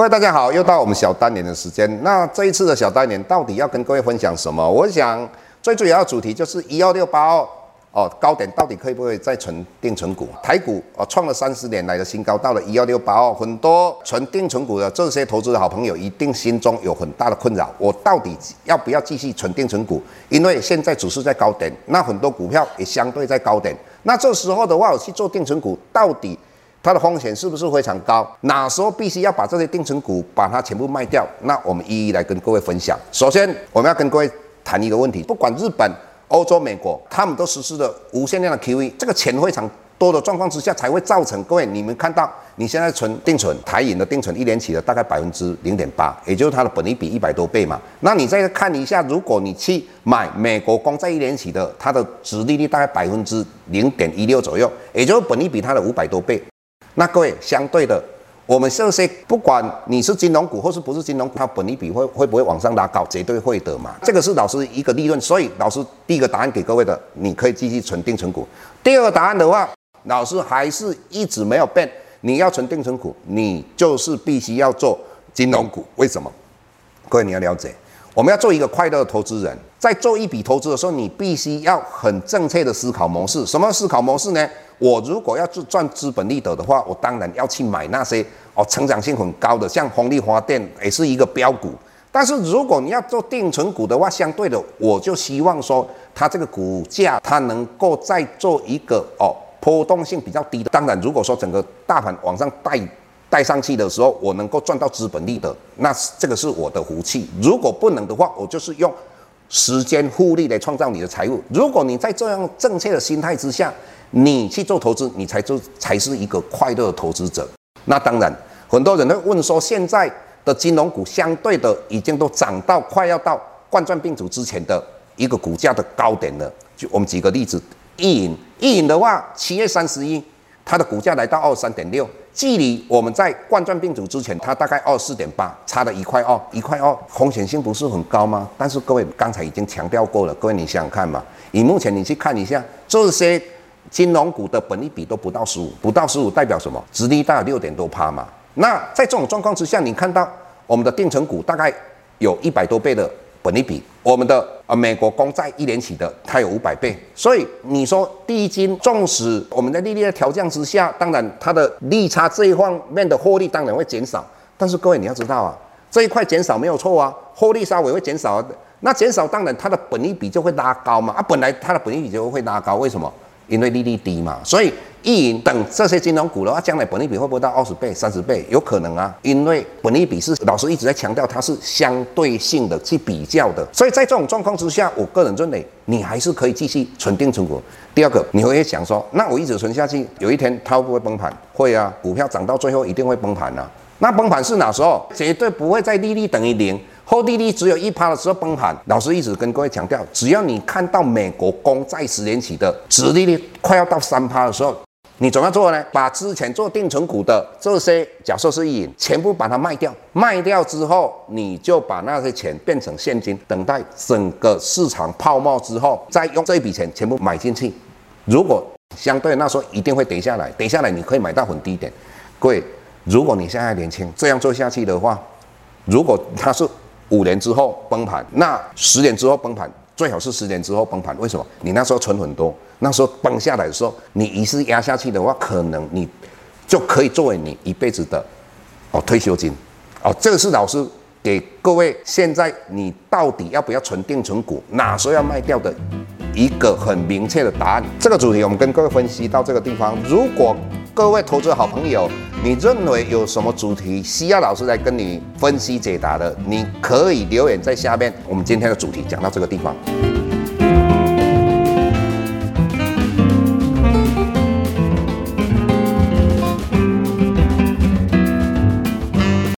各位大家好，又到我们小单年的时间。那这一次的小单年到底要跟各位分享什么？我想最主要的主题就是一二六八二哦，高点到底可以不可以再存定存股？台股哦创了三十年来的新高，到了一二六八二，很多存定存股的这些投资的好朋友一定心中有很大的困扰。我到底要不要继续存定存股？因为现在只是在高点，那很多股票也相对在高点。那这时候的话，我去做定存股到底？它的风险是不是非常高？哪时候必须要把这些定存股把它全部卖掉？那我们一一来跟各位分享。首先，我们要跟各位谈一个问题：不管日本、欧洲、美国，他们都实施了无限量的 QE，这个钱非常多的状况之下，才会造成各位你们看到你现在存定存台银的定存一年期的大概百分之零点八，也就是它的本利比一百多倍嘛。那你再看一下，如果你去买美国公债一年期的，它的殖利率大概百分之零点一六左右，也就是本利比它的五百多倍。那各位，相对的，我们这些不管你是金融股或是不是金融股，它本利比会会不会往上拉高？绝对会的嘛。这个是老师一个利润，所以老师第一个答案给各位的，你可以继续存定存股。第二个答案的话，老师还是一直没有变，你要存定存股，你就是必须要做金融股。为什么？各位你要了解，我们要做一个快乐的投资人，在做一笔投资的时候，你必须要很正确的思考模式。什么思考模式呢？我如果要赚赚资本利得的话，我当然要去买那些哦成长性很高的，像风力发电也是一个标股。但是如果你要做定存股的话，相对的，我就希望说它这个股价它能够再做一个哦波动性比较低的。当然，如果说整个大盘往上带带上去的时候，我能够赚到资本利得，那这个是我的福气。如果不能的话，我就是用时间复利来创造你的财富。如果你在这样正确的心态之下，你去做投资，你才做才是一个快乐的投资者。那当然，很多人都问说，现在的金融股相对的已经都涨到快要到冠状病毒之前的一个股价的高点了。就我们举个例子，一银，一银的话，七月三十一，它的股价来到二十三点六，距离我们在冠状病毒之前，它大概二十四点八，差了一块二，一块二，风险性不是很高吗？但是各位刚才已经强调过了，各位你想想看嘛，以目前你去看一下这些。金融股的本益比都不到十五，不到十五代表什么？殖利大六点多趴嘛。那在这种状况之下，你看到我们的定存股大概有一百多倍的本益比，我们的呃美国公债一年期的它有五百倍。所以你说第一金，纵使我们的利率的调降之下，当然它的利差这一方面的获利当然会减少。但是各位你要知道啊，这一块减少没有错啊，获利稍微会减少啊。那减少当然它的本益比就会拉高嘛。啊，本来它的本益比就会拉高，为什么？因为利率低嘛，所以一银等这些金融股的话，将来本利比会不会到二十倍、三十倍？有可能啊，因为本利比是老师一直在强调，它是相对性的去比较的。所以在这种状况之下，我个人认为你还是可以继续存定存股。第二个，你会想说，那我一直存下去，有一天它会不会崩盘？会啊，股票涨到最后一定会崩盘啊。那崩盘是哪时候？绝对不会在利率等于零。后利率只有一趴的时候崩盘，老师一直跟各位强调，只要你看到美国公债十年期的殖利率快要到三趴的时候，你怎么样做呢？把之前做定存股的这些，假设是一银，全部把它卖掉，卖掉之后，你就把那些钱变成现金，等待整个市场泡沫之后，再用这笔钱全部买进去。如果相对那时候一定会跌下来，跌下来你可以买到很低点。各位，如果你现在年轻，这样做下去的话，如果它是。五年之后崩盘，那十年之后崩盘，最好是十年之后崩盘。为什么？你那时候存很多，那时候崩下来的时候，你一次压下去的话，可能你就可以作为你一辈子的哦退休金哦。这个是老师给各位，现在你到底要不要存定存股，哪时候要卖掉的一个很明确的答案。这个主题我们跟各位分析到这个地方，如果。各位投资好朋友，你认为有什么主题需要老师来跟你分析解答的？你可以留言在下面。我们今天的主题讲到这个地方。